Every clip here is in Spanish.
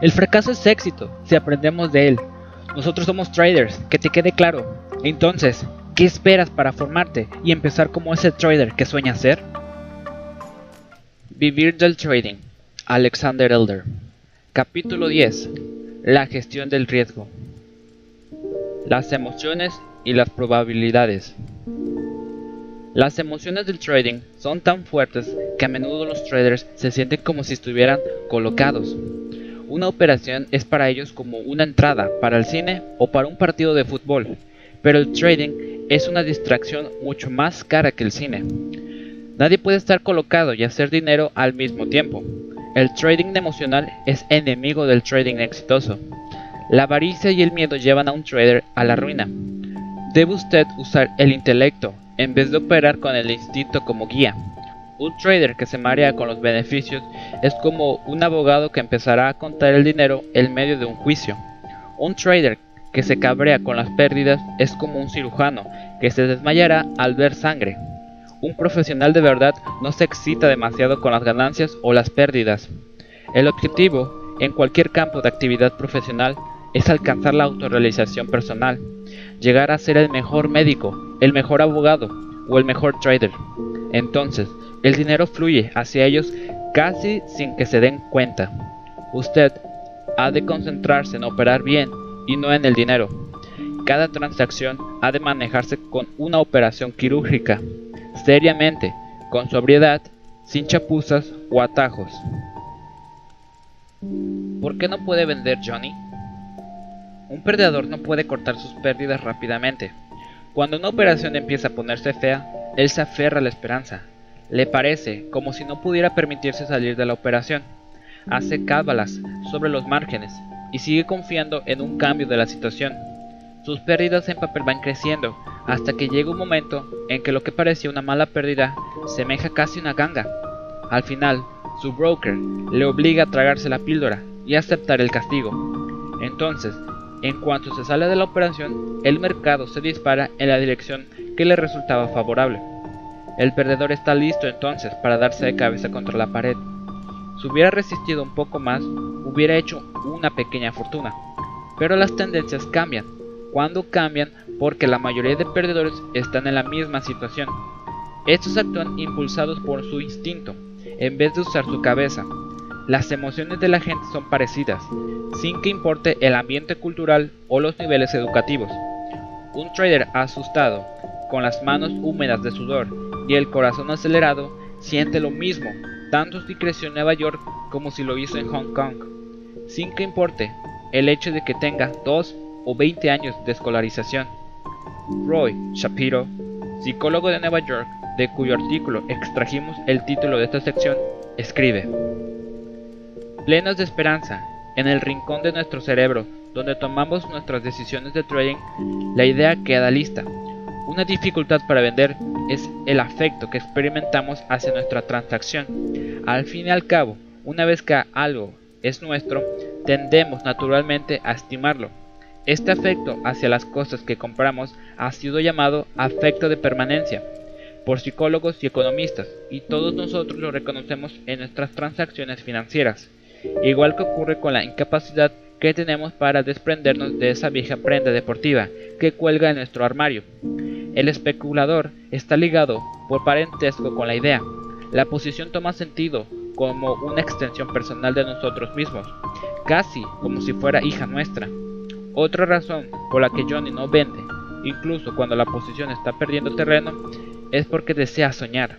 El fracaso es éxito si aprendemos de él. Nosotros somos traders, que te quede claro. Entonces, ¿qué esperas para formarte y empezar como ese trader que sueñas ser? Vivir del trading. Alexander Elder. Capítulo 10. La gestión del riesgo. Las emociones y las probabilidades. Las emociones del trading son tan fuertes que a menudo los traders se sienten como si estuvieran colocados. Una operación es para ellos como una entrada para el cine o para un partido de fútbol, pero el trading es una distracción mucho más cara que el cine. Nadie puede estar colocado y hacer dinero al mismo tiempo. El trading emocional es enemigo del trading exitoso. La avaricia y el miedo llevan a un trader a la ruina. Debe usted usar el intelecto en vez de operar con el instinto como guía. Un trader que se marea con los beneficios es como un abogado que empezará a contar el dinero en medio de un juicio. Un trader que se cabrea con las pérdidas es como un cirujano que se desmayará al ver sangre. Un profesional de verdad no se excita demasiado con las ganancias o las pérdidas. El objetivo en cualquier campo de actividad profesional es alcanzar la autorrealización personal, llegar a ser el mejor médico, el mejor abogado o el mejor trader. Entonces, el dinero fluye hacia ellos casi sin que se den cuenta. Usted ha de concentrarse en operar bien y no en el dinero. Cada transacción ha de manejarse con una operación quirúrgica, seriamente, con sobriedad, sin chapuzas o atajos. ¿Por qué no puede vender Johnny? Un perdedor no puede cortar sus pérdidas rápidamente. Cuando una operación empieza a ponerse fea, él se aferra a la esperanza. Le parece como si no pudiera permitirse salir de la operación. Hace cábalas sobre los márgenes y sigue confiando en un cambio de la situación. Sus pérdidas en papel van creciendo hasta que llega un momento en que lo que parecía una mala pérdida semeja casi una ganga. Al final, su broker le obliga a tragarse la píldora y aceptar el castigo. Entonces, en cuanto se sale de la operación, el mercado se dispara en la dirección que le resultaba favorable. El perdedor está listo entonces para darse de cabeza contra la pared. Si hubiera resistido un poco más, hubiera hecho una pequeña fortuna. Pero las tendencias cambian. Cuando cambian, porque la mayoría de perdedores están en la misma situación. Estos actúan impulsados por su instinto, en vez de usar su cabeza. Las emociones de la gente son parecidas, sin que importe el ambiente cultural o los niveles educativos. Un trader asustado, con las manos húmedas de sudor y el corazón acelerado, siente lo mismo, tanto si creció en Nueva York como si lo hizo en Hong Kong, sin que importe el hecho de que tenga 2 o 20 años de escolarización. Roy Shapiro, psicólogo de Nueva York, de cuyo artículo extrajimos el título de esta sección, escribe Plenos de esperanza, en el rincón de nuestro cerebro, donde tomamos nuestras decisiones de trading, la idea queda lista. Una dificultad para vender es el afecto que experimentamos hacia nuestra transacción. Al fin y al cabo, una vez que algo es nuestro, tendemos naturalmente a estimarlo. Este afecto hacia las cosas que compramos ha sido llamado afecto de permanencia por psicólogos y economistas, y todos nosotros lo reconocemos en nuestras transacciones financieras igual que ocurre con la incapacidad que tenemos para desprendernos de esa vieja prenda deportiva que cuelga en nuestro armario. El especulador está ligado por parentesco con la idea. La posición toma sentido como una extensión personal de nosotros mismos, casi como si fuera hija nuestra. Otra razón por la que Johnny no vende, incluso cuando la posición está perdiendo terreno, es porque desea soñar.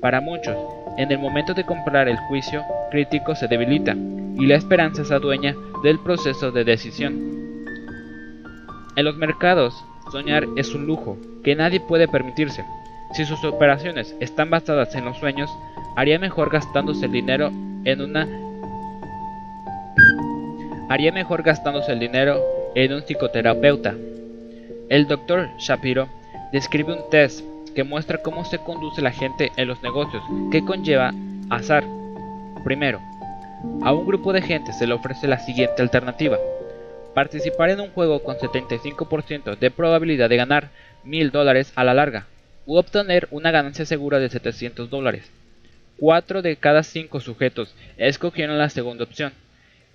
Para muchos, en el momento de comprar el juicio crítico se debilita y la esperanza se adueña del proceso de decisión. En los mercados, soñar es un lujo que nadie puede permitirse. Si sus operaciones están basadas en los sueños, haría mejor gastándose el dinero en una haría mejor gastándose el dinero en un psicoterapeuta. El doctor Shapiro describe un test que muestra cómo se conduce la gente en los negocios, que conlleva azar. Primero, a un grupo de gente se le ofrece la siguiente alternativa. Participar en un juego con 75% de probabilidad de ganar 1000 dólares a la larga, u obtener una ganancia segura de 700 dólares. 4 de cada 5 sujetos escogieron la segunda opción.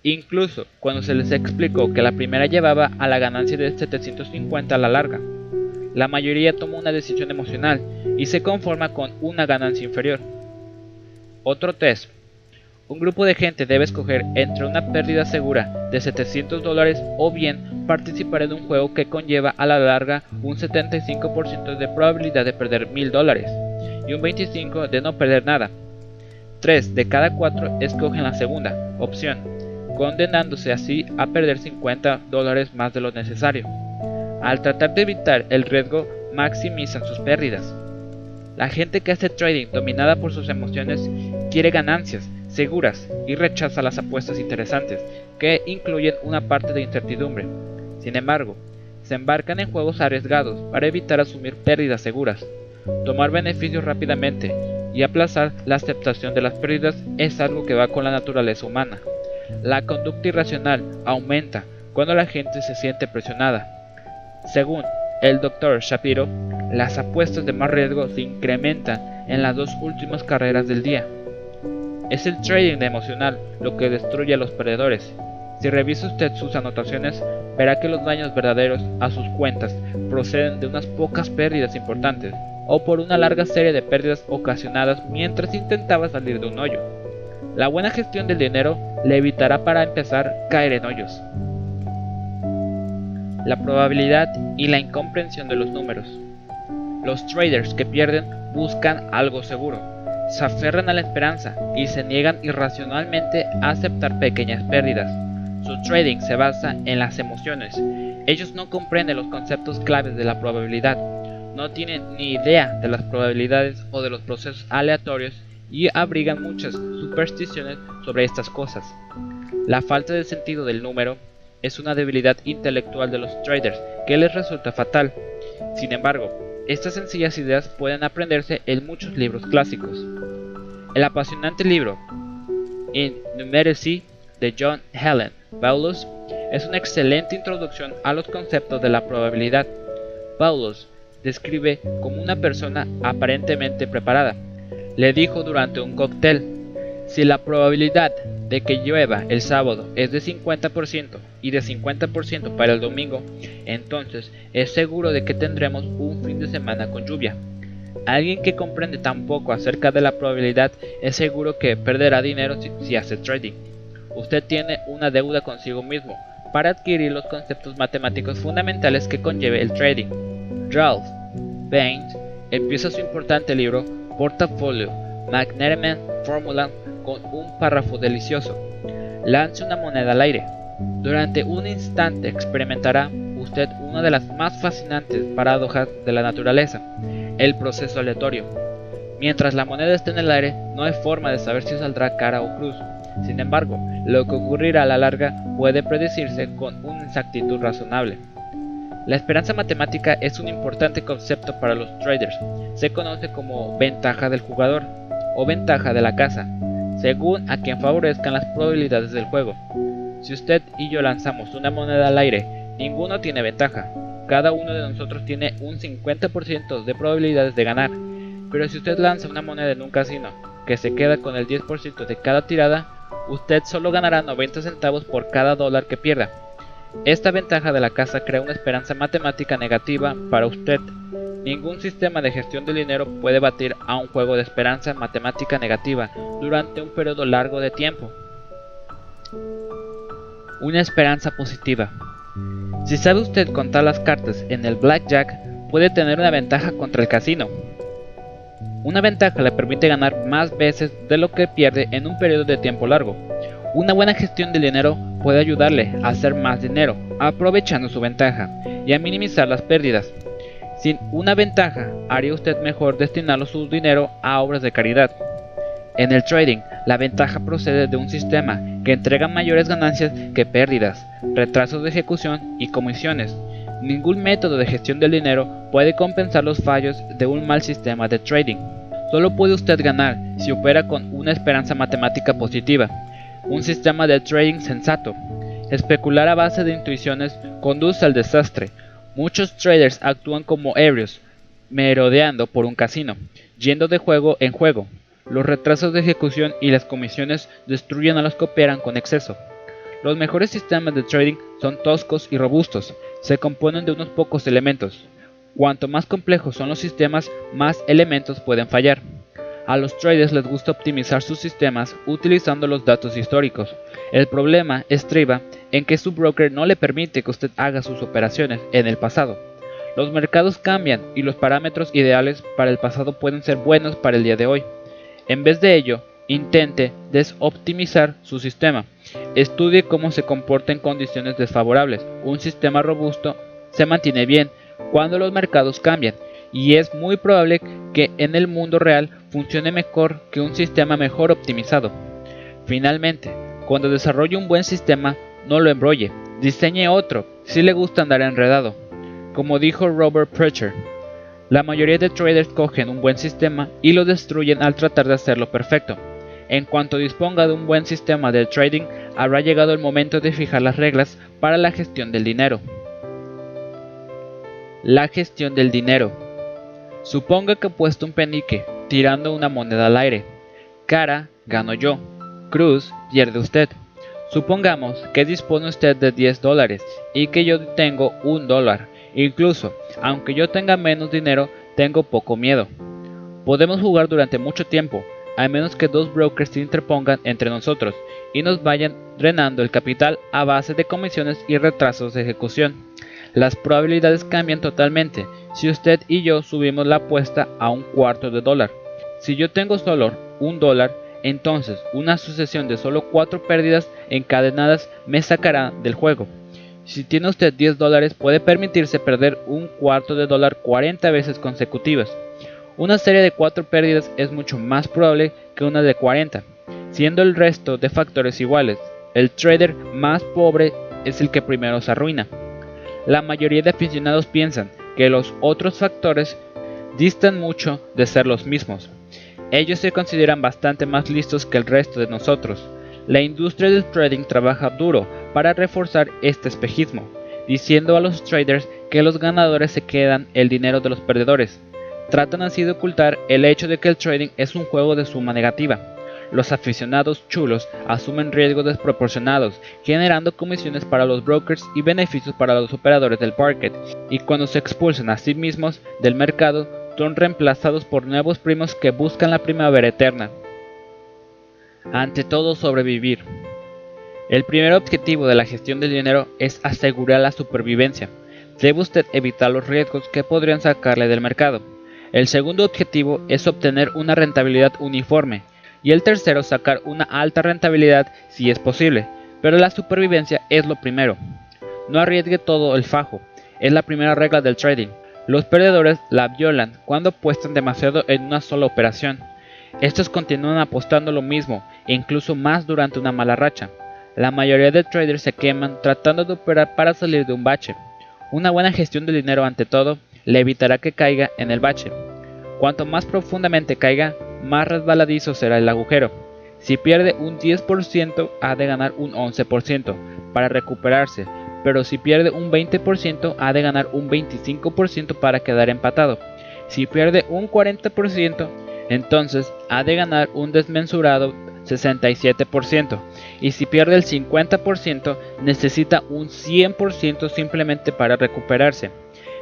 incluso cuando se les explicó que la primera llevaba a la ganancia de 750 a la larga. La mayoría toma una decisión emocional y se conforma con una ganancia inferior. Otro test. Un grupo de gente debe escoger entre una pérdida segura de 700 dólares o bien participar en un juego que conlleva a la larga un 75% de probabilidad de perder 1000 dólares y un 25% de no perder nada. 3 de cada 4 escogen la segunda opción, condenándose así a perder 50 dólares más de lo necesario. Al tratar de evitar el riesgo, maximizan sus pérdidas. La gente que hace trading dominada por sus emociones quiere ganancias seguras y rechaza las apuestas interesantes, que incluyen una parte de incertidumbre. Sin embargo, se embarcan en juegos arriesgados para evitar asumir pérdidas seguras. Tomar beneficios rápidamente y aplazar la aceptación de las pérdidas es algo que va con la naturaleza humana. La conducta irracional aumenta cuando la gente se siente presionada. Según el Dr. Shapiro, las apuestas de más riesgo se incrementan en las dos últimas carreras del día. Es el trading emocional lo que destruye a los perdedores. Si revisa usted sus anotaciones, verá que los daños verdaderos a sus cuentas proceden de unas pocas pérdidas importantes o por una larga serie de pérdidas ocasionadas mientras intentaba salir de un hoyo. La buena gestión del dinero le evitará para empezar caer en hoyos la probabilidad y la incomprensión de los números. Los traders que pierden buscan algo seguro, se aferran a la esperanza y se niegan irracionalmente a aceptar pequeñas pérdidas. Su trading se basa en las emociones. Ellos no comprenden los conceptos claves de la probabilidad, no tienen ni idea de las probabilidades o de los procesos aleatorios y abrigan muchas supersticiones sobre estas cosas. La falta de sentido del número es una debilidad intelectual de los traders que les resulta fatal. Sin embargo, estas sencillas ideas pueden aprenderse en muchos libros clásicos. El apasionante libro In Numeracy de John Helen Paulus es una excelente introducción a los conceptos de la probabilidad. Paulus describe como una persona aparentemente preparada. Le dijo durante un cóctel, si la probabilidad de que llueva el sábado es de 50% y de 50% para el domingo, entonces es seguro de que tendremos un fin de semana con lluvia. Alguien que comprende tan poco acerca de la probabilidad es seguro que perderá dinero si, hace trading. Usted tiene una deuda consigo mismo para adquirir los conceptos matemáticos fundamentales que conlleve el trading. Ralph Baines empieza su importante libro Portafolio McNerman Formula con un párrafo delicioso. Lance una moneda al aire. Durante un instante experimentará usted una de las más fascinantes paradojas de la naturaleza, el proceso aleatorio. Mientras la moneda esté en el aire, no hay forma de saber si saldrá cara o cruz. Sin embargo, lo que ocurrirá a la larga puede predecirse con una exactitud razonable. La esperanza matemática es un importante concepto para los traders. Se conoce como ventaja del jugador o ventaja de la casa, según a quien favorezcan las probabilidades del juego. Si usted y yo lanzamos una moneda al aire, ninguno tiene ventaja. Cada uno de nosotros tiene un 50% de probabilidades de ganar. Pero si usted lanza una moneda en un casino, que se queda con el 10% de cada tirada, usted solo ganará 90 centavos por cada dólar que pierda. Esta ventaja de la casa crea una esperanza matemática negativa para usted Ningún sistema de gestión del dinero puede batir a un juego de esperanza matemática negativa durante un periodo largo de tiempo. Una esperanza positiva. Si sabe usted contar las cartas en el blackjack, puede tener una ventaja contra el casino. Una ventaja le permite ganar más veces de lo que pierde en un periodo de tiempo largo. Una buena gestión del dinero puede ayudarle a hacer más dinero, aprovechando su ventaja, y a minimizar las pérdidas. Sin una ventaja, haría usted mejor destinarlo su dinero a obras de caridad. En el trading, la ventaja procede de un sistema que entrega mayores ganancias que pérdidas, retrasos de ejecución y comisiones. Ningún método de gestión del dinero puede compensar los fallos de un mal sistema de trading. Solo puede usted ganar si opera con una esperanza matemática positiva, un sistema de trading sensato. Especular a base de intuiciones conduce al desastre, Muchos traders actúan como ebrios, merodeando por un casino, yendo de juego en juego. Los retrasos de ejecución y las comisiones destruyen a los que operan con exceso. Los mejores sistemas de trading son toscos y robustos, se componen de unos pocos elementos. Cuanto más complejos son los sistemas, más elementos pueden fallar. A los traders les gusta optimizar sus sistemas utilizando los datos históricos. El problema estriba en que su broker no le permite que usted haga sus operaciones en el pasado. Los mercados cambian y los parámetros ideales para el pasado pueden ser buenos para el día de hoy. En vez de ello, intente desoptimizar su sistema. Estudie cómo se comporta en condiciones desfavorables. Un sistema robusto se mantiene bien cuando los mercados cambian y es muy probable que en el mundo real funcione mejor que un sistema mejor optimizado. Finalmente, cuando desarrolle un buen sistema, no lo embrolle, diseñe otro si le gusta andar enredado. Como dijo Robert Preacher, la mayoría de traders cogen un buen sistema y lo destruyen al tratar de hacerlo perfecto. En cuanto disponga de un buen sistema de trading, habrá llegado el momento de fijar las reglas para la gestión del dinero. La gestión del dinero. Suponga que he puesto un penique tirando una moneda al aire. Cara, gano yo. Cruz, pierde usted. Supongamos que dispone usted de 10 dólares y que yo tengo un dólar. Incluso, aunque yo tenga menos dinero, tengo poco miedo. Podemos jugar durante mucho tiempo, a menos que dos brokers se interpongan entre nosotros y nos vayan drenando el capital a base de comisiones y retrasos de ejecución las probabilidades cambian totalmente si usted y yo subimos la apuesta a un cuarto de dólar. Si yo tengo solo un dólar, entonces una sucesión de solo cuatro pérdidas encadenadas me sacará del juego. Si tiene usted 10 dólares puede permitirse perder un cuarto de dólar 40 veces consecutivas. Una serie de cuatro pérdidas es mucho más probable que una de 40, siendo el resto de factores iguales. El trader más pobre es el que primero se arruina. La mayoría de aficionados piensan que los otros factores distan mucho de ser los mismos. Ellos se consideran bastante más listos que el resto de nosotros. La industria del trading trabaja duro para reforzar este espejismo, diciendo a los traders que los ganadores se quedan el dinero de los perdedores. Tratan así de ocultar el hecho de que el trading es un juego de suma negativa los aficionados chulos asumen riesgos desproporcionados, generando comisiones para los brokers y beneficios para los operadores del parquet, y cuando se expulsan a sí mismos del mercado, son reemplazados por nuevos primos que buscan la primavera eterna. Ante todo, sobrevivir. El primer objetivo de la gestión del dinero es asegurar la supervivencia. Debe usted evitar los riesgos que podrían sacarle del mercado. El segundo objetivo es obtener una rentabilidad uniforme, y el tercero sacar una alta rentabilidad si es posible, pero la supervivencia es lo primero. No arriesgue todo el fajo, es la primera regla del trading. Los perdedores la violan cuando apuestan demasiado en una sola operación. Estos continúan apostando lo mismo e incluso más durante una mala racha. La mayoría de traders se queman tratando de operar para salir de un bache. Una buena gestión del dinero ante todo le evitará que caiga en el bache. Cuanto más profundamente caiga, más resbaladizo será el agujero. Si pierde un 10%, ha de ganar un 11% para recuperarse, pero si pierde un 20%, ha de ganar un 25% para quedar empatado. Si pierde un 40%, entonces ha de ganar un desmensurado 67%. Y si pierde el 50%, necesita un 100% simplemente para recuperarse.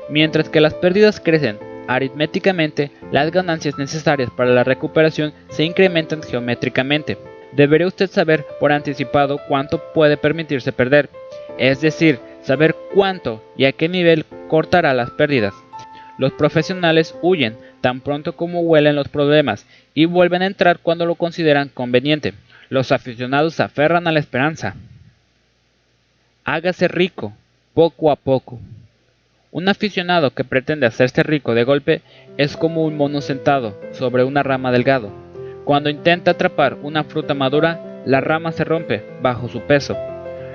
Mientras que las pérdidas crecen Aritméticamente, las ganancias necesarias para la recuperación se incrementan geométricamente. Debería usted saber por anticipado cuánto puede permitirse perder, es decir, saber cuánto y a qué nivel cortará las pérdidas. Los profesionales huyen tan pronto como huelen los problemas y vuelven a entrar cuando lo consideran conveniente. Los aficionados aferran a la esperanza. Hágase rico, poco a poco. Un aficionado que pretende hacerse rico de golpe es como un mono sentado sobre una rama delgado. Cuando intenta atrapar una fruta madura, la rama se rompe bajo su peso.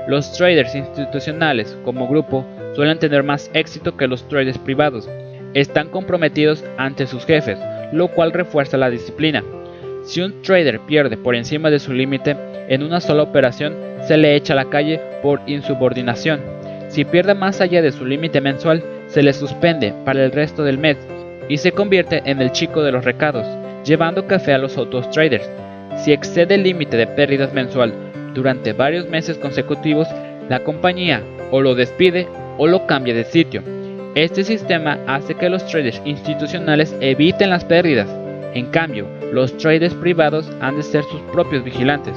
Los traders institucionales como grupo suelen tener más éxito que los traders privados. Están comprometidos ante sus jefes, lo cual refuerza la disciplina. Si un trader pierde por encima de su límite en una sola operación, se le echa a la calle por insubordinación. Si pierde más allá de su límite mensual, se le suspende para el resto del mes y se convierte en el chico de los recados, llevando café a los otros traders. Si excede el límite de pérdidas mensual, durante varios meses consecutivos, la compañía o lo despide o lo cambia de sitio. Este sistema hace que los traders institucionales eviten las pérdidas. En cambio, los traders privados han de ser sus propios vigilantes.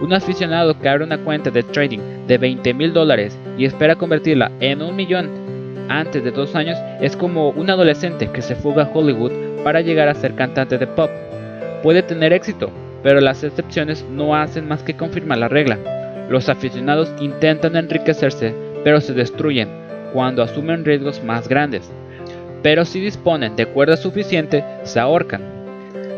Un aficionado que abre una cuenta de trading de 20 mil dólares y espera convertirla en un millón antes de dos años es como un adolescente que se fuga a Hollywood para llegar a ser cantante de pop. Puede tener éxito, pero las excepciones no hacen más que confirmar la regla. Los aficionados intentan enriquecerse, pero se destruyen cuando asumen riesgos más grandes. Pero si disponen de cuerda suficiente, se ahorcan.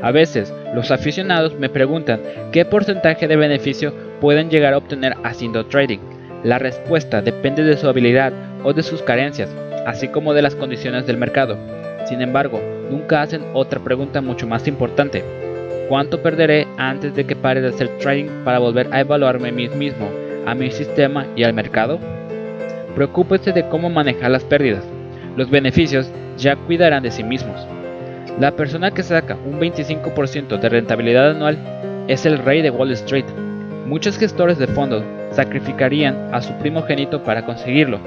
A veces, los aficionados me preguntan qué porcentaje de beneficio pueden llegar a obtener haciendo trading. La respuesta depende de su habilidad o de sus carencias, así como de las condiciones del mercado. Sin embargo, nunca hacen otra pregunta mucho más importante. ¿Cuánto perderé antes de que pare de hacer trading para volver a evaluarme a mí mismo, a mi sistema y al mercado? Preocúpese de cómo manejar las pérdidas. Los beneficios ya cuidarán de sí mismos. La persona que saca un 25% de rentabilidad anual es el rey de Wall Street. Muchos gestores de fondos sacrificarían a su primogénito para conseguirlo.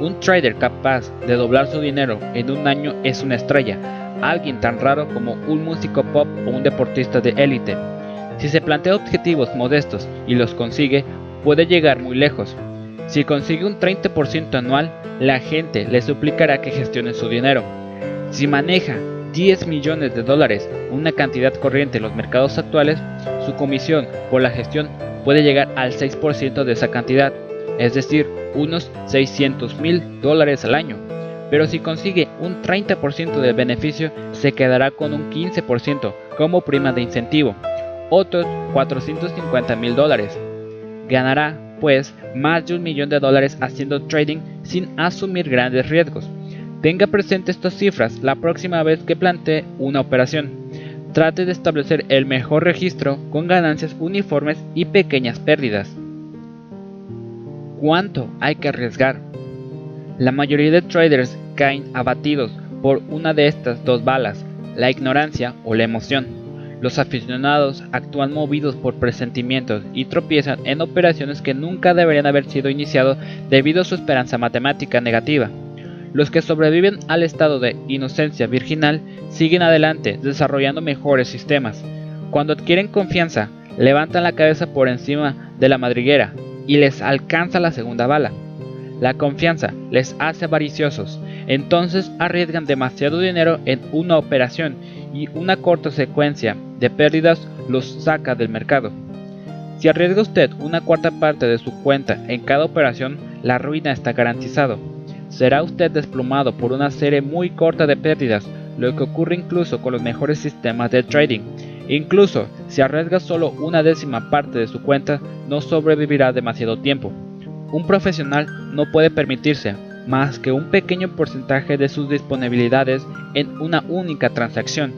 Un trader capaz de doblar su dinero en un año es una estrella, alguien tan raro como un músico pop o un deportista de élite. Si se plantea objetivos modestos y los consigue, puede llegar muy lejos. Si consigue un 30% anual, la gente le suplicará que gestione su dinero. Si maneja 10 millones de dólares, una cantidad corriente en los mercados actuales, su comisión por la gestión puede llegar al 6% de esa cantidad, es decir, unos 600 mil dólares al año pero si consigue un 30% del beneficio se quedará con un 15% como prima de incentivo, otros 450 mil dólares. Ganará pues más de un millón de dólares haciendo trading sin asumir grandes riesgos. Tenga presente estas cifras la próxima vez que plantee una operación. Trate de establecer el mejor registro con ganancias uniformes y pequeñas pérdidas. ¿Cuánto hay que arriesgar? La mayoría de traders caen abatidos por una de estas dos balas, la ignorancia o la emoción. Los aficionados actúan movidos por presentimientos y tropiezan en operaciones que nunca deberían haber sido iniciadas debido a su esperanza matemática negativa. Los que sobreviven al estado de inocencia virginal siguen adelante desarrollando mejores sistemas. Cuando adquieren confianza, levantan la cabeza por encima de la madriguera y les alcanza la segunda bala. La confianza les hace avariciosos, entonces arriesgan demasiado dinero en una operación y una corta secuencia de pérdidas los saca del mercado. Si arriesga usted una cuarta parte de su cuenta en cada operación, la ruina está garantizado. Será usted desplomado por una serie muy corta de pérdidas, lo que ocurre incluso con los mejores sistemas de trading. Incluso si arriesga solo una décima parte de su cuenta, no sobrevivirá demasiado tiempo. Un profesional no puede permitirse más que un pequeño porcentaje de sus disponibilidades en una única transacción.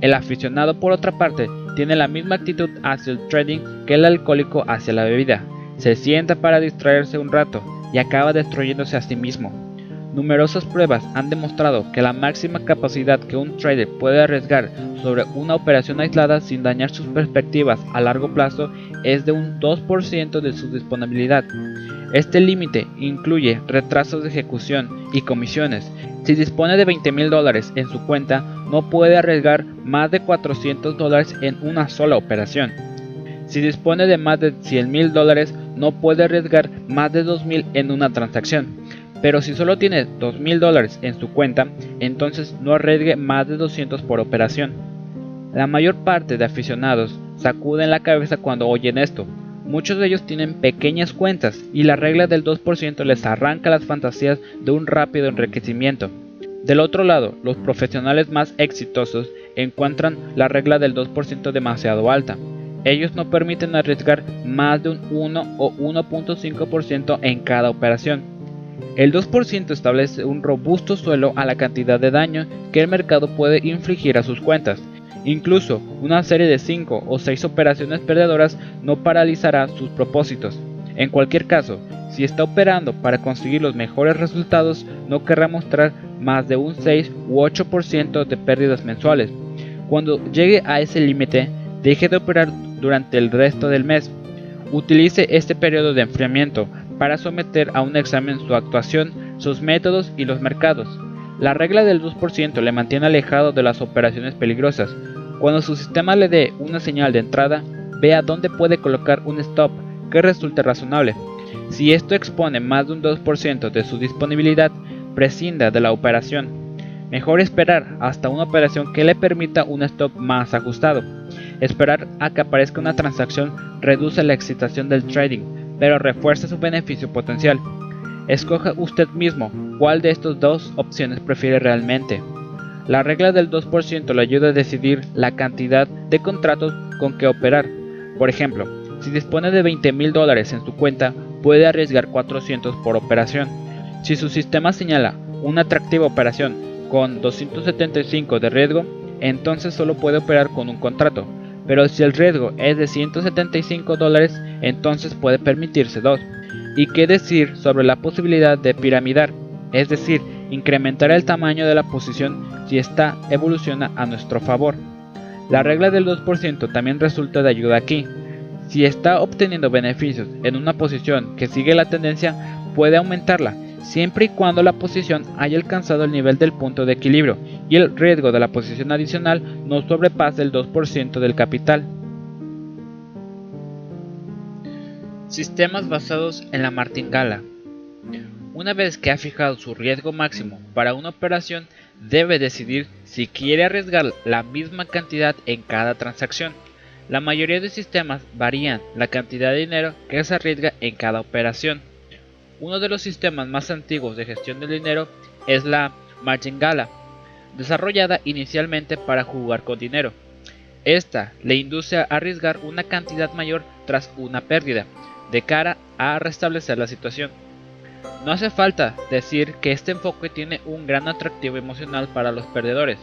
El aficionado, por otra parte, tiene la misma actitud hacia el trading que el alcohólico hacia la bebida. Se sienta para distraerse un rato y acaba destruyéndose a sí mismo. Numerosas pruebas han demostrado que la máxima capacidad que un trader puede arriesgar sobre una operación aislada sin dañar sus perspectivas a largo plazo es de un 2% de su disponibilidad. Este límite incluye retrasos de ejecución y comisiones. Si dispone de 20 mil dólares en su cuenta, no puede arriesgar más de 400 dólares en una sola operación. Si dispone de más de 100 mil dólares, no puede arriesgar más de 2 mil en una transacción. Pero si solo tiene 2 mil dólares en su cuenta, entonces no arriesgue más de 200 por operación. La mayor parte de aficionados sacuden la cabeza cuando oyen esto, Muchos de ellos tienen pequeñas cuentas y la regla del 2% les arranca las fantasías de un rápido enriquecimiento. Del otro lado, los profesionales más exitosos encuentran la regla del 2% demasiado alta. Ellos no permiten arriesgar más de un 1 o 1.5% en cada operación. El 2% establece un robusto suelo a la cantidad de daño que el mercado puede infligir a sus cuentas Incluso una serie de 5 o 6 operaciones perdedoras no paralizará sus propósitos. En cualquier caso, si está operando para conseguir los mejores resultados, no querrá mostrar más de un 6 u 8% de pérdidas mensuales. Cuando llegue a ese límite, deje de operar durante el resto del mes. utilice este periodo de enfriamiento para someter a un examen su actuación, sus métodos y los mercados. La regla del 2% le mantiene alejado de las operaciones peligrosas. Cuando su sistema le dé una señal de entrada, vea dónde puede colocar un stop que resulte razonable. Si esto expone más de un 2% de su disponibilidad, prescinda de la operación. Mejor esperar hasta una operación que le permita un stop más ajustado. Esperar a que aparezca una transacción reduce la excitación del trading, pero refuerza su beneficio potencial. Escoja usted mismo cuál de estas dos opciones prefiere realmente. La regla del 2% le ayuda a decidir la cantidad de contratos con que operar. Por ejemplo, si dispone de 20 mil dólares en su cuenta, puede arriesgar 400 por operación. Si su sistema señala una atractiva operación con 275 de riesgo, entonces solo puede operar con un contrato. Pero si el riesgo es de 175 dólares, entonces puede permitirse dos. ¿Y qué decir sobre la posibilidad de piramidar? Es decir, incrementar el tamaño de la posición si esta evoluciona a nuestro favor. La regla del 2% también resulta de ayuda aquí. Si está obteniendo beneficios en una posición que sigue la tendencia, puede aumentarla, siempre y cuando la posición haya alcanzado el nivel del punto de equilibrio y el riesgo de la posición adicional no sobrepase el 2% del capital. Sistemas basados en la martingala. Una vez que ha fijado su riesgo máximo para una operación, debe decidir si quiere arriesgar la misma cantidad en cada transacción. La mayoría de sistemas varían la cantidad de dinero que se arriesga en cada operación. Uno de los sistemas más antiguos de gestión del dinero es la Martingala, desarrollada inicialmente para jugar con dinero. Esta le induce a arriesgar una cantidad mayor tras una pérdida, de cara a restablecer la situación. No hace falta decir que este enfoque tiene un gran atractivo emocional para los perdedores.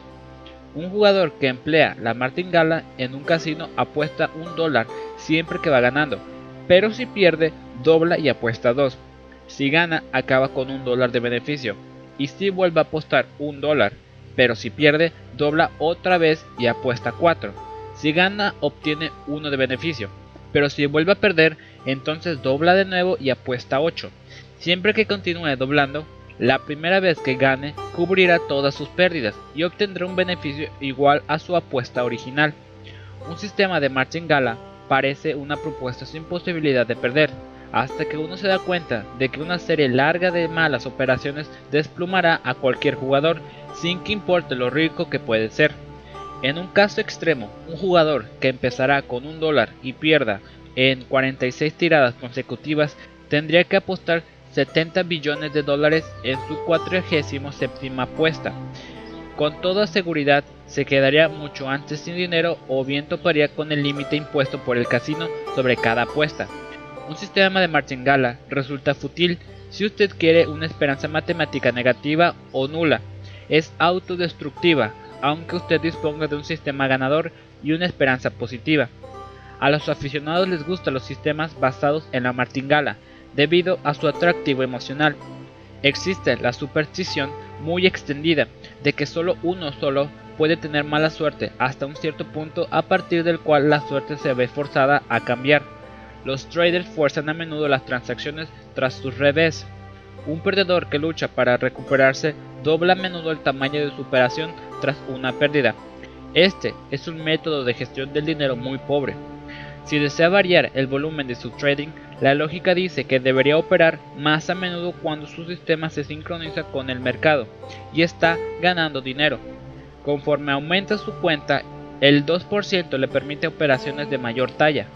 Un jugador que emplea la martingala en un casino apuesta un dólar siempre que va ganando, pero si pierde, dobla y apuesta dos. Si gana, acaba con un dólar de beneficio. Y si vuelve a apostar un dólar, pero si pierde, dobla otra vez y apuesta 4. Si gana, obtiene uno de beneficio. Pero si vuelve a perder, entonces dobla de nuevo y apuesta 8. Siempre que continúe doblando, la primera vez que gane cubrirá todas sus pérdidas y obtendrá un beneficio igual a su apuesta original. Un sistema de martingala parece una propuesta sin posibilidad de perder, hasta que uno se da cuenta de que una serie larga de malas operaciones desplumará a cualquier jugador sin que importe lo rico que puede ser. En un caso extremo, un jugador que empezará con un dólar y pierda en 46 tiradas consecutivas tendría que apostar 70 billones de dólares en su 47 apuesta. Con toda seguridad se quedaría mucho antes sin dinero o bien toparía con el límite impuesto por el casino sobre cada apuesta. Un sistema de martingala resulta fútil si usted quiere una esperanza matemática negativa o nula. Es autodestructiva, aunque usted disponga de un sistema ganador y una esperanza positiva. A los aficionados les gustan los sistemas basados en la martingala, debido a su atractivo emocional. Existe la superstición muy extendida de que solo uno solo puede tener mala suerte hasta un cierto punto a partir del cual la suerte se ve forzada a cambiar. Los traders fuerzan a menudo las transacciones tras sus revés. Un perdedor que lucha para recuperarse dobla a menudo el tamaño de su operación tras una pérdida. Este es un método de gestión del dinero muy pobre. Si desea variar el volumen de su trading, la lógica dice que debería operar más a menudo cuando su sistema se sincroniza con el mercado y está ganando dinero. Conforme aumenta su cuenta, el 2% le permite operaciones de mayor talla.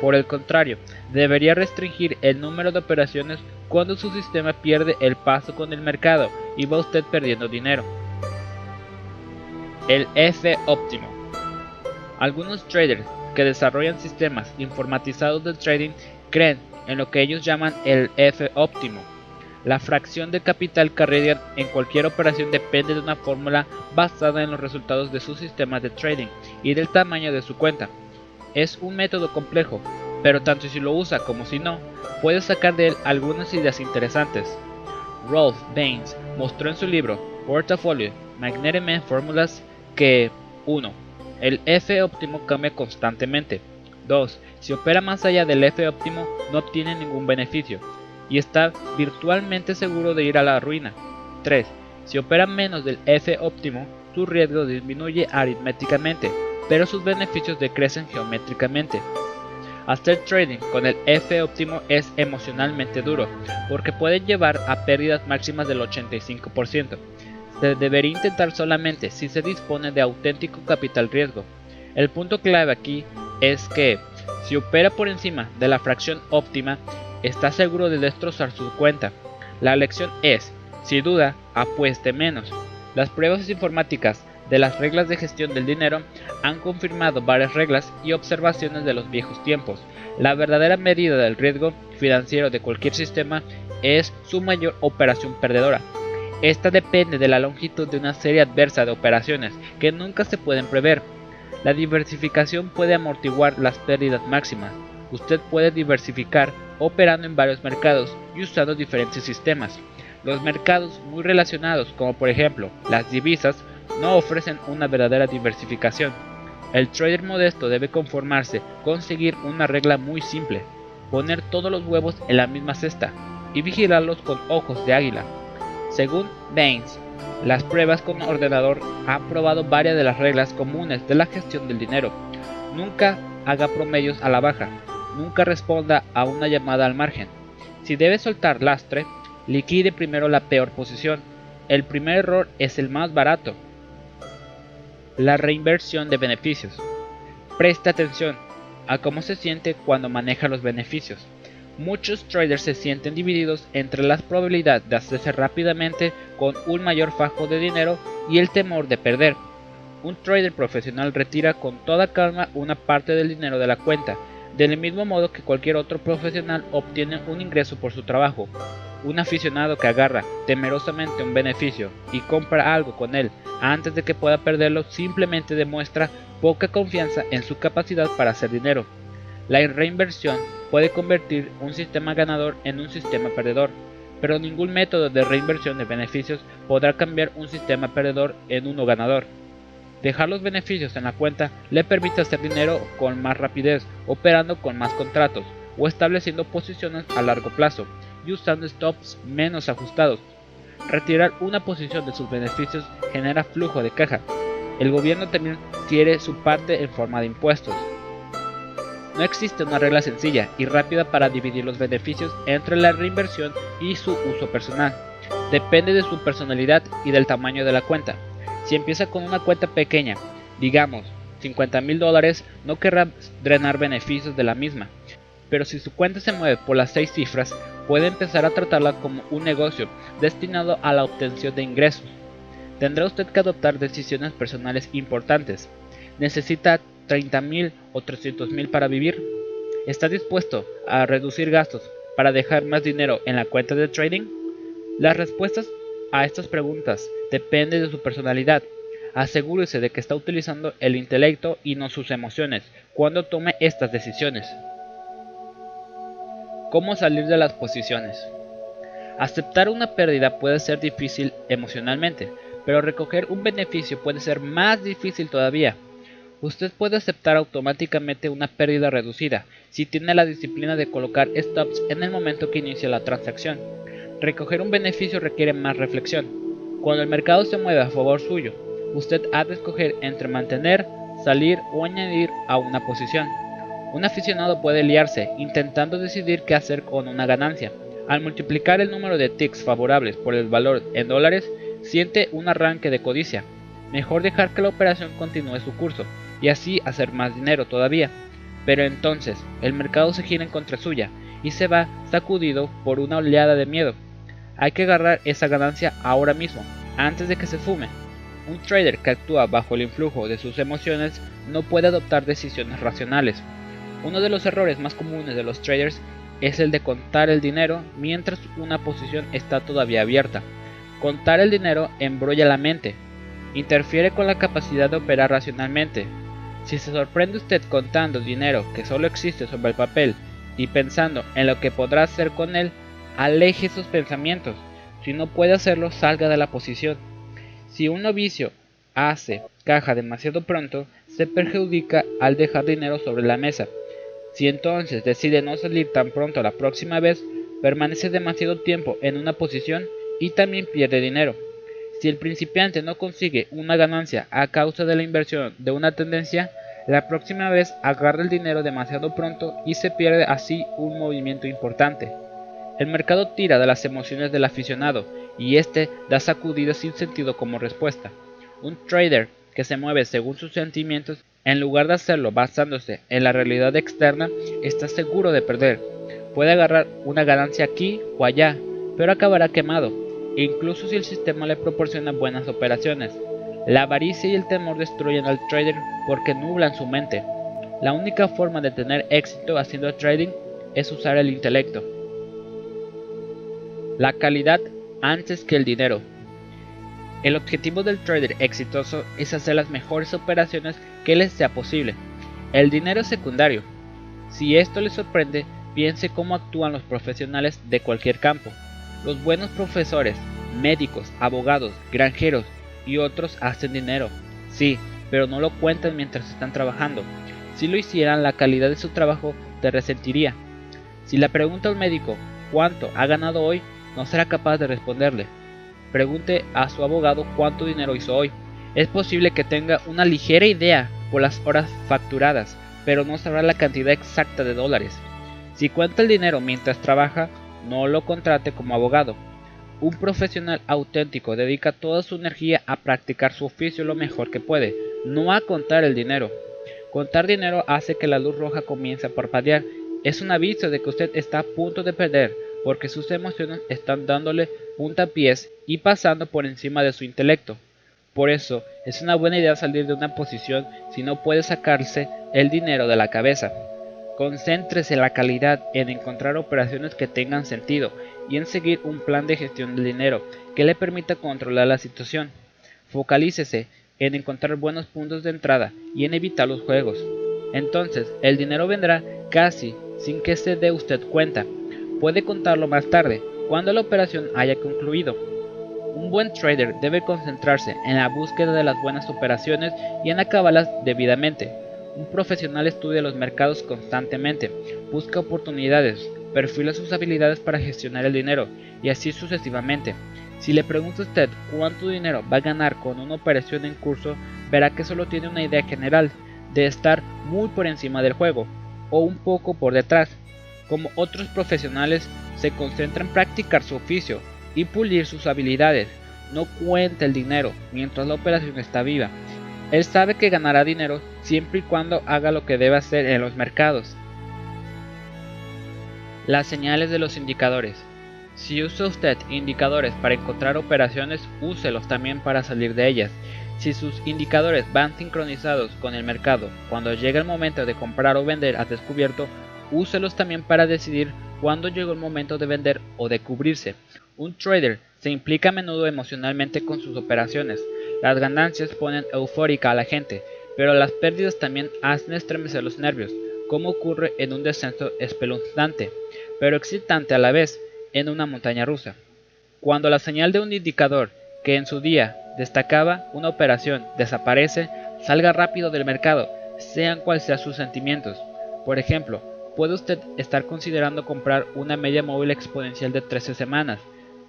Por el contrario, debería restringir el número de operaciones cuando su sistema pierde el paso con el mercado y va usted perdiendo dinero. El F óptimo. Algunos traders que desarrollan sistemas informatizados de trading creen en lo que ellos llaman el F óptimo. La fracción de capital que arriesgan en cualquier operación depende de una fórmula basada en los resultados de su sistema de trading y del tamaño de su cuenta. Es un método complejo, pero tanto si lo usa como si no, puede sacar de él algunas ideas interesantes. Rolf Baines mostró en su libro Portfolio Magnetic Man Formulas que 1. El F óptimo cambia constantemente. 2. Si opera más allá del F óptimo, no obtiene ningún beneficio y está virtualmente seguro de ir a la ruina. 3. Si opera menos del F óptimo, su riesgo disminuye aritméticamente, pero sus beneficios decrecen geométricamente. Hacer trading con el F óptimo es emocionalmente duro, porque puede llevar a pérdidas máximas del 85%. Se debería intentar solamente si se dispone de auténtico capital riesgo. El punto clave aquí es que si opera por encima de la fracción óptima, está seguro de destrozar su cuenta. La lección es, si duda, apueste menos. Las pruebas informáticas de las reglas de gestión del dinero han confirmado varias reglas y observaciones de los viejos tiempos. La verdadera medida del riesgo financiero de cualquier sistema es su mayor operación perdedora. Esta depende de la longitud de una serie adversa de operaciones que nunca se pueden prever. La diversificación puede amortiguar las pérdidas máximas. Usted puede diversificar operando en varios mercados y usando diferentes sistemas. Los mercados muy relacionados, como por ejemplo las divisas, no ofrecen una verdadera diversificación. El trader modesto debe conformarse con seguir una regla muy simple, poner todos los huevos en la misma cesta y vigilarlos con ojos de águila. Según Baines, las pruebas con ordenador han probado varias de las reglas comunes de la gestión del dinero. Nunca haga promedios a la baja, nunca responda a una llamada al margen. Si debe soltar lastre, liquide primero la peor posición. El primer error es el más barato. La reinversión de beneficios. Presta atención a cómo se siente cuando maneja los beneficios. Muchos traders se sienten divididos entre la probabilidad de hacerse rápidamente con un mayor fajo de dinero y el temor de perder. Un trader profesional retira con toda calma una parte del dinero de la cuenta del mismo modo que cualquier otro profesional obtiene un ingreso por su trabajo. Un aficionado que agarra temerosamente un beneficio y compra algo con él antes de que pueda perderlo simplemente demuestra poca confianza en su capacidad para hacer dinero. La reinversión puede convertir un sistema ganador en un sistema perdedor, pero ningún método de reinversión de beneficios podrá cambiar un sistema perdedor en uno ganador. Dejar los beneficios en la cuenta le permite hacer dinero con más rapidez, operando con más contratos o estableciendo posiciones a largo plazo y usando stops menos ajustados. Retirar una posición de sus beneficios genera flujo de caja. El gobierno también quiere su parte en forma de impuestos. No existe una regla sencilla y rápida para dividir los beneficios entre la reinversión y su uso personal. Depende de su personalidad y del tamaño de la cuenta. Si empieza con una cuenta pequeña, digamos 50 mil dólares, no querrá drenar beneficios de la misma. Pero si su cuenta se mueve por las 6 cifras, puede empezar a tratarla como un negocio destinado a la obtención de ingresos. Tendrá usted que adoptar decisiones personales importantes. ¿Necesita 30 mil o 300 mil para vivir? ¿Está dispuesto a reducir gastos para dejar más dinero en la cuenta de trading? Las respuestas a estas preguntas depende de su personalidad. Asegúrese de que está utilizando el intelecto y no sus emociones cuando tome estas decisiones. ¿Cómo salir de las posiciones? Aceptar una pérdida puede ser difícil emocionalmente, pero recoger un beneficio puede ser más difícil todavía. Usted puede aceptar automáticamente una pérdida reducida si tiene la disciplina de colocar stops en el momento que inicia la transacción. Recoger un beneficio requiere más reflexión. Cuando el mercado se mueve a favor suyo, usted ha de escoger entre mantener, salir o añadir a una posición. Un aficionado puede liarse intentando decidir qué hacer con una ganancia. Al multiplicar el número de ticks favorables por el valor en dólares, siente un arranque de codicia. Mejor dejar que la operación continúe su curso y así hacer más dinero todavía. Pero entonces el mercado se gira en contra suya y se va sacudido por una oleada de miedo. Hay que agarrar esa ganancia ahora mismo, antes de que se fume. Un trader que actúa bajo el influjo de sus emociones no puede adoptar decisiones racionales. Uno de los errores más comunes de los traders es el de contar el dinero mientras una posición está todavía abierta. Contar el dinero embrolla la mente, interfiere con la capacidad de operar racionalmente. Si se sorprende usted contando dinero que solo existe sobre el papel y pensando en lo que podrá hacer con él, aleje sus pensamientos. Si no puede hacerlo, salga de la posición. Si un novicio hace caja demasiado pronto, se perjudica al dejar dinero sobre la mesa. Si entonces decide no salir tan pronto la próxima vez, permanece demasiado tiempo en una posición y también pierde dinero. Si el principiante no consigue una ganancia a causa de la inversión de una tendencia, la próxima vez agarra el dinero demasiado pronto y se pierde así un movimiento importante. El mercado tira de las emociones del aficionado y este da sacudidas sin sentido como respuesta. Un trader que se mueve según sus sentimientos, en lugar de hacerlo basándose en la realidad externa, está seguro de perder. Puede agarrar una ganancia aquí o allá, pero acabará quemado incluso si el sistema le proporciona buenas operaciones. La avaricia y el temor destruyen al trader porque nublan su mente. La única forma de tener éxito haciendo trading es usar el intelecto. La calidad antes que el dinero. El objetivo del trader exitoso es hacer las mejores operaciones que les sea posible. El dinero es secundario. Si esto le sorprende, piense cómo actúan los profesionales de cualquier campo. Los buenos profesores, médicos, abogados, granjeros y otros hacen dinero. Sí, pero no lo cuentan mientras están trabajando. Si lo hicieran, la calidad de su trabajo te resentiría. Si le pregunta al médico cuánto ha ganado hoy, no será capaz de responderle. Pregunte a su abogado cuánto dinero hizo hoy. Es posible que tenga una ligera idea por las horas facturadas, pero no sabrá la cantidad exacta de dólares. Si cuenta el dinero mientras trabaja, no lo contrate como abogado. Un profesional auténtico dedica toda su energía a practicar su oficio lo mejor que puede, no a contar el dinero. Contar dinero hace que la luz roja comience a parpadear. Es un aviso de que usted está a punto de perder porque sus emociones están dándole puntapiés y pasando por encima de su intelecto. Por eso es una buena idea salir de una posición si no puede sacarse el dinero de la cabeza. Concéntrese la calidad en encontrar operaciones que tengan sentido y en seguir un plan de gestión del dinero que le permita controlar la situación. Focalícese en encontrar buenos puntos de entrada y en evitar los juegos. Entonces, el dinero vendrá casi sin que se dé usted cuenta. Puede contarlo más tarde, cuando la operación haya concluido. Un buen trader debe concentrarse en la búsqueda de las buenas operaciones y en acabarlas debidamente. Un profesional estudia los mercados constantemente, busca oportunidades, perfila sus habilidades para gestionar el dinero y así sucesivamente. Si le pregunta a usted cuánto dinero va a ganar con una operación en curso, verá que solo tiene una idea general de estar muy por encima del juego o un poco por detrás. Como otros profesionales, se concentra en practicar su oficio y pulir sus habilidades. No cuenta el dinero mientras la operación está viva él sabe que ganará dinero siempre y cuando haga lo que debe hacer en los mercados. Las señales de los indicadores. Si usa usted indicadores para encontrar operaciones, úselos también para salir de ellas. Si sus indicadores van sincronizados con el mercado, cuando llega el momento de comprar o vender a descubierto, úselos también para decidir cuándo llegó el momento de vender o de cubrirse. Un trader se implica a menudo emocionalmente con sus operaciones. Las ganancias ponen eufórica a la gente, pero las pérdidas también hacen estremecer los nervios, como ocurre en un descenso espeluznante, pero excitante a la vez en una montaña rusa. Cuando la señal de un indicador que en su día destacaba una operación desaparece, salga rápido del mercado, sean cuales sean sus sentimientos. Por ejemplo, puede usted estar considerando comprar una media móvil exponencial de 13 semanas.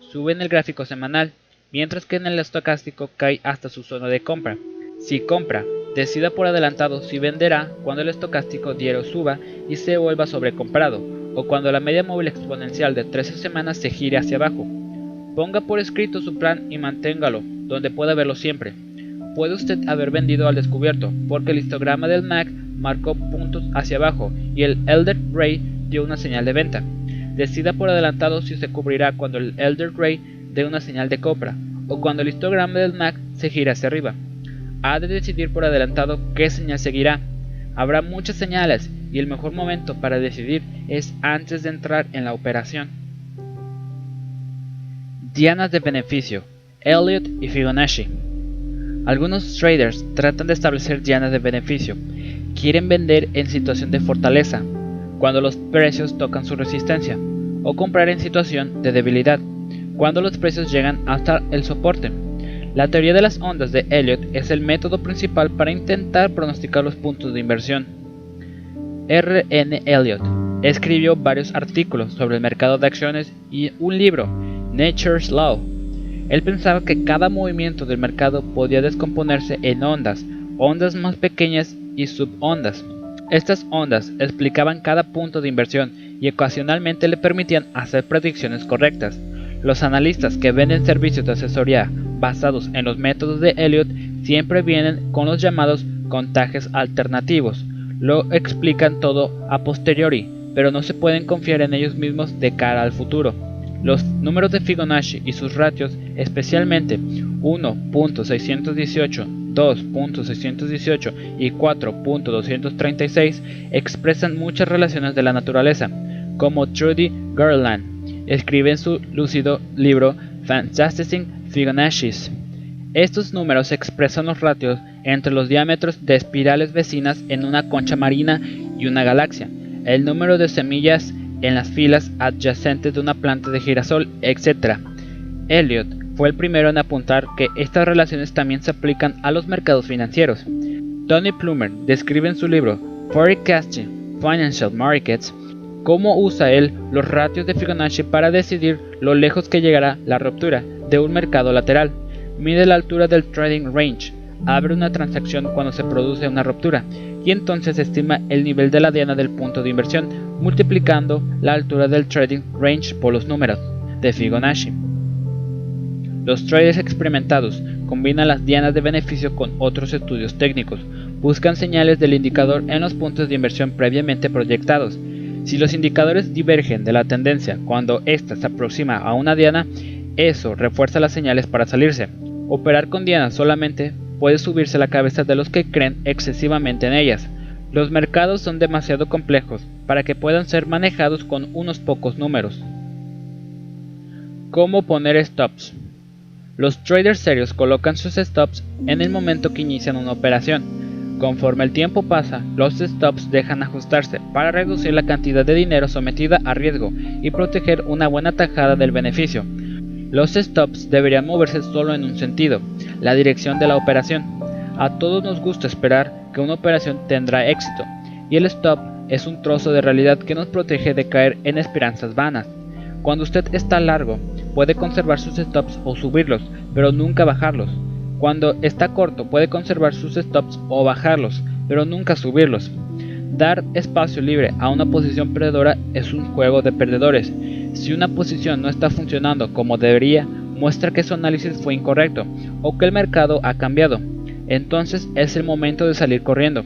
Sube en el gráfico semanal mientras que en el estocástico cae hasta su zona de compra. Si compra, decida por adelantado si venderá cuando el estocástico diario suba y se vuelva sobrecomprado, o cuando la media móvil exponencial de 13 semanas se gire hacia abajo. Ponga por escrito su plan y manténgalo, donde pueda verlo siempre. Puede usted haber vendido al descubierto, porque el histograma del MAC marcó puntos hacia abajo y el Elder Ray dio una señal de venta. Decida por adelantado si se cubrirá cuando el Elder Ray de una señal de compra, o cuando el histograma del MAC se gira hacia arriba. Ha de decidir por adelantado qué señal seguirá. Habrá muchas señales y el mejor momento para decidir es antes de entrar en la operación. Dianas de beneficio, Elliott y Fibonacci. Algunos traders tratan de establecer dianas de beneficio. Quieren vender en situación de fortaleza, cuando los precios tocan su resistencia, o comprar en situación de debilidad, cuando los precios llegan hasta el soporte. La teoría de las ondas de Elliot es el método principal para intentar pronosticar los puntos de inversión. R. N. Elliot escribió varios artículos sobre el mercado de acciones y un libro, Nature's Law. Él pensaba que cada movimiento del mercado podía descomponerse en ondas, ondas más pequeñas y subondas. Estas ondas explicaban cada punto de inversión y ocasionalmente le permitían hacer predicciones correctas. Los analistas que venden servicios de asesoría basados en los métodos de Elliot siempre vienen con los llamados contajes alternativos. Lo explican todo a posteriori, pero no se pueden confiar en ellos mismos de cara al futuro. Los números de Fibonacci y sus ratios, especialmente 1.618, 2.618 y 4.236, expresan muchas relaciones de la naturaleza, como Trudy Garland escribe en su lúcido libro Fantastic Fibonacci's. Estos números expresan los ratios entre los diámetros de espirales vecinas en una concha marina y una galaxia, el número de semillas en las filas adyacentes de una planta de girasol, etc. Elliot fue el primero en apuntar que estas relaciones también se aplican a los mercados financieros. Tony Plumer describe en su libro Forecasting Financial Markets cómo usa él los ratios de Fibonacci para decidir lo lejos que llegará la ruptura de un mercado lateral. Mide la altura del trading range, abre una transacción cuando se produce una ruptura y entonces estima el nivel de la diana del punto de inversión multiplicando la altura del trading range por los números de Fibonacci. Los traders experimentados combinan las dianas de beneficio con otros estudios técnicos, buscan señales del indicador en los puntos de inversión previamente proyectados. Si los indicadores divergen de la tendencia cuando ésta se aproxima a una diana, eso refuerza las señales para salirse. Operar con dianas solamente puede subirse la cabeza de los que creen excesivamente en ellas. Los mercados son demasiado complejos para que puedan ser manejados con unos pocos números. ¿Cómo poner stops? Los traders serios colocan sus stops en el momento que inician una operación. Conforme el tiempo pasa, los stops dejan ajustarse para reducir la cantidad de dinero sometida a riesgo y proteger una buena tajada del beneficio. Los stops deberían moverse solo en un sentido, la dirección de la operación. A todos nos gusta esperar que una operación tendrá éxito, y el stop es un trozo de realidad que nos protege de caer en esperanzas vanas. Cuando usted está largo, puede conservar sus stops o subirlos, pero nunca bajarlos. Cuando está corto, puede conservar sus stops o bajarlos, pero nunca subirlos. Dar espacio libre a una posición perdedora es un juego de perdedores, si una posición no está funcionando como debería, muestra que su análisis fue incorrecto o que el mercado ha cambiado. Entonces es el momento de salir corriendo.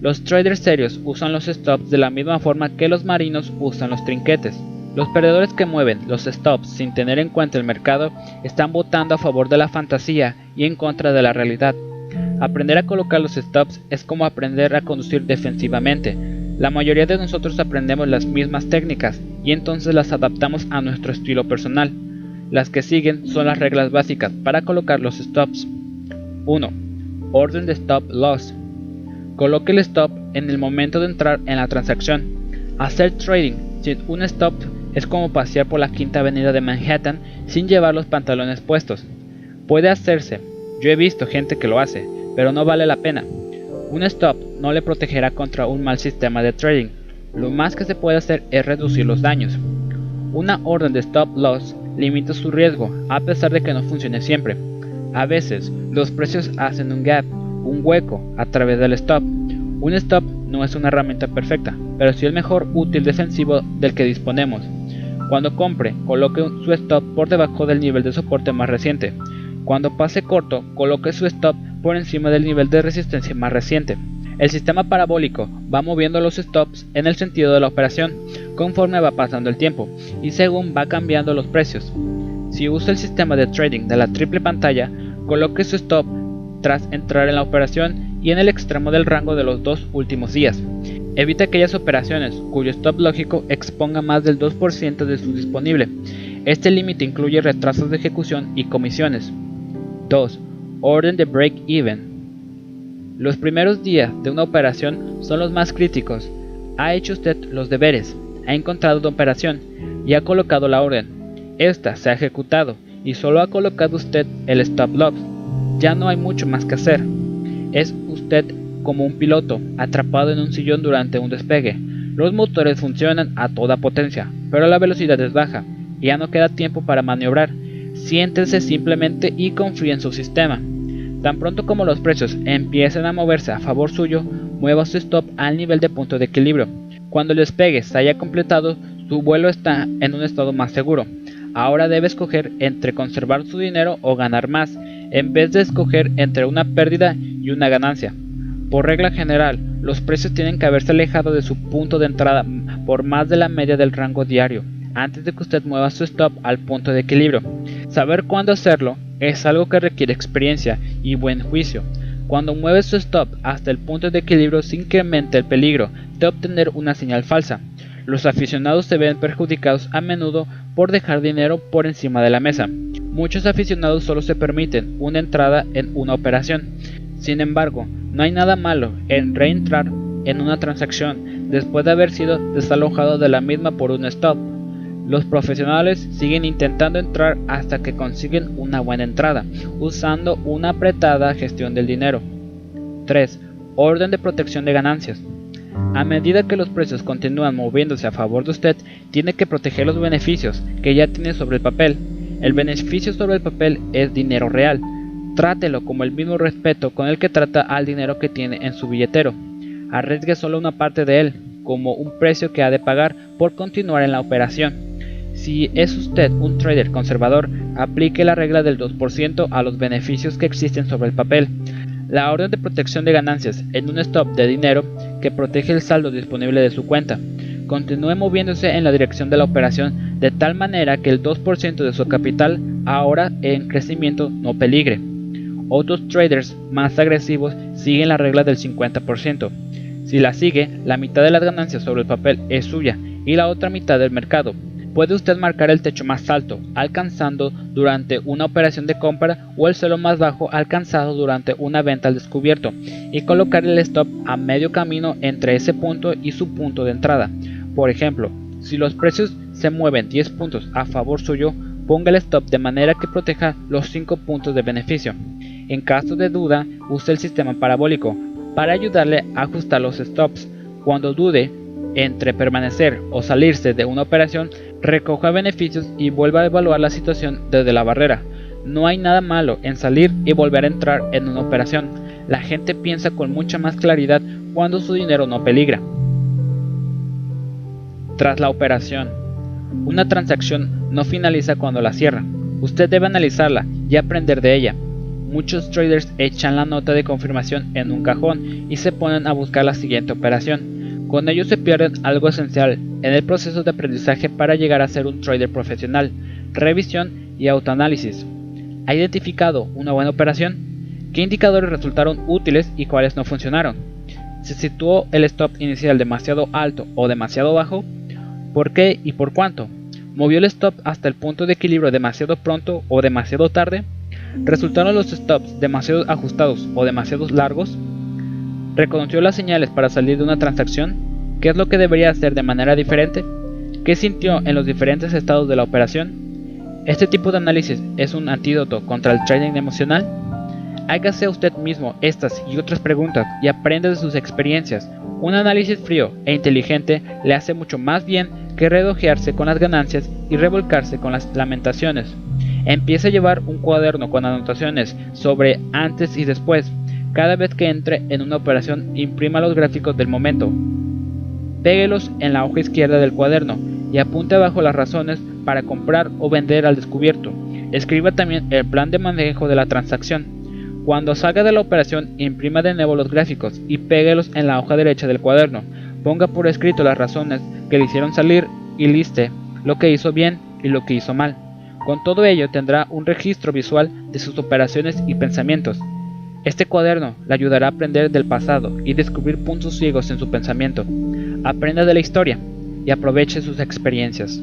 Los traders serios usan los stops de la misma forma que los marinos usan los trinquetes. Los perdedores que mueven los stops sin tener en cuenta el mercado están votando a favor de la fantasía y en contra de la realidad. Aprender a colocar los stops es como aprender a conducir defensivamente. La mayoría de nosotros aprendemos las mismas técnicas y entonces las adaptamos a nuestro estilo personal. Las que siguen son las reglas básicas para colocar los stops. 1. Orden de stop loss. Coloque el stop en el momento de entrar en la transacción. Hacer trading sin un stop es como pasear por la quinta avenida de Manhattan sin llevar los pantalones puestos. Puede hacerse, yo he visto gente que lo hace, pero no vale la pena. Un stop no le protegerá contra un mal sistema de trading. Lo más que se puede hacer es reducir los daños. Una orden de stop loss limita su riesgo a pesar de que no funcione siempre. A veces los precios hacen un gap, un hueco a través del stop. Un stop no es una herramienta perfecta, pero sí el mejor útil defensivo del que disponemos. Cuando compre, coloque su stop por debajo del nivel de soporte más reciente. Cuando pase corto, coloque su stop por encima del nivel de resistencia más reciente. El sistema parabólico va moviendo los stops en el sentido de la operación conforme va pasando el tiempo y según va cambiando los precios. Si usa el sistema de trading de la triple pantalla, coloque su stop tras entrar en la operación y en el extremo del rango de los dos últimos días. Evite aquellas operaciones cuyo stop lógico exponga más del 2% de su disponible. Este límite incluye retrasos de ejecución y comisiones. 2. Orden de break-even. Los primeros días de una operación son los más críticos. Ha hecho usted los deberes, ha encontrado una operación y ha colocado la orden. Esta se ha ejecutado y solo ha colocado usted el stop loss. Ya no hay mucho más que hacer. Es usted como un piloto atrapado en un sillón durante un despegue. Los motores funcionan a toda potencia, pero la velocidad es baja y ya no queda tiempo para maniobrar. Siéntese simplemente y confíe en su sistema. Tan pronto como los precios empiecen a moverse a favor suyo, mueva su stop al nivel de punto de equilibrio. Cuando el despegue se haya completado, su vuelo está en un estado más seguro. Ahora debe escoger entre conservar su dinero o ganar más, en vez de escoger entre una pérdida y una ganancia. Por regla general, los precios tienen que haberse alejado de su punto de entrada por más de la media del rango diario, antes de que usted mueva su stop al punto de equilibrio. Saber cuándo hacerlo es algo que requiere experiencia y buen juicio. Cuando mueve su stop hasta el punto de equilibrio se incrementa el peligro de obtener una señal falsa. Los aficionados se ven perjudicados a menudo por dejar dinero por encima de la mesa. Muchos aficionados solo se permiten una entrada en una operación. Sin embargo, no hay nada malo en reentrar en una transacción después de haber sido desalojado de la misma por un stop los profesionales siguen intentando entrar hasta que consiguen una buena entrada, usando una apretada gestión del dinero. 3. Orden de protección de ganancias. A medida que los precios continúan moviéndose a favor de usted, tiene que proteger los beneficios que ya tiene sobre el papel. El beneficio sobre el papel es dinero real. Trátelo como el mismo respeto con el que trata al dinero que tiene en su billetero. Arriesgue solo una parte de él, como un precio que ha de pagar por continuar en la operación. Si es usted un trader conservador, aplique la regla del 2% a los beneficios que existen sobre el papel. La orden de protección de ganancias en un stop de dinero que protege el saldo disponible de su cuenta. Continúe moviéndose en la dirección de la operación de tal manera que el 2% de su capital ahora en crecimiento no peligre. Otros traders más agresivos siguen la regla del 50%. Si la sigue, la mitad de las ganancias sobre el papel es suya y la otra mitad del mercado puede usted marcar el techo más alto, alcanzando durante una operación de compra o el suelo más bajo alcanzado durante una venta al descubierto y colocar el stop a medio camino entre ese punto y su punto de entrada. Por ejemplo, si los precios se mueven 10 puntos a favor suyo, ponga el stop de manera que proteja los 5 puntos de beneficio. En caso de duda, use el sistema parabólico para ayudarle a ajustar los stops. Cuando dude entre permanecer o salirse de una operación, recoja beneficios y vuelva a evaluar la situación desde la barrera. No hay nada malo en salir y volver a entrar en una operación. La gente piensa con mucha más claridad cuando su dinero no peligra. Tras la operación, una transacción no finaliza cuando la cierra. Usted debe analizarla y aprender de ella. Muchos traders echan la nota de confirmación en un cajón y se ponen a buscar la siguiente operación. Con ello se pierde algo esencial en el proceso de aprendizaje para llegar a ser un trader profesional, revisión y autoanálisis. ¿Ha identificado una buena operación? ¿Qué indicadores resultaron útiles y cuáles no funcionaron? ¿Se situó el stop inicial demasiado alto o demasiado bajo? ¿Por qué y por cuánto? ¿Movió el stop hasta el punto de equilibrio demasiado pronto o demasiado tarde? ¿Resultaron los stops demasiado ajustados o demasiado largos? ¿Reconoció las señales para salir de una transacción? ¿Qué es lo que debería hacer de manera diferente? ¿Qué sintió en los diferentes estados de la operación? Este tipo de análisis es un antídoto contra el trading emocional. Hágase usted mismo estas y otras preguntas y aprenda de sus experiencias. Un análisis frío e inteligente le hace mucho más bien que redojearse con las ganancias y revolcarse con las lamentaciones. Empiece a llevar un cuaderno con anotaciones sobre antes y después cada vez que entre en una operación, imprima los gráficos del momento. Péguelos en la hoja izquierda del cuaderno y apunte abajo las razones para comprar o vender al descubierto. Escriba también el plan de manejo de la transacción. Cuando salga de la operación, imprima de nuevo los gráficos y péguelos en la hoja derecha del cuaderno. Ponga por escrito las razones que le hicieron salir y liste lo que hizo bien y lo que hizo mal. Con todo ello tendrá un registro visual de sus operaciones y pensamientos. Este cuaderno le ayudará a aprender del pasado y descubrir puntos ciegos en su pensamiento. Aprenda de la historia y aproveche sus experiencias.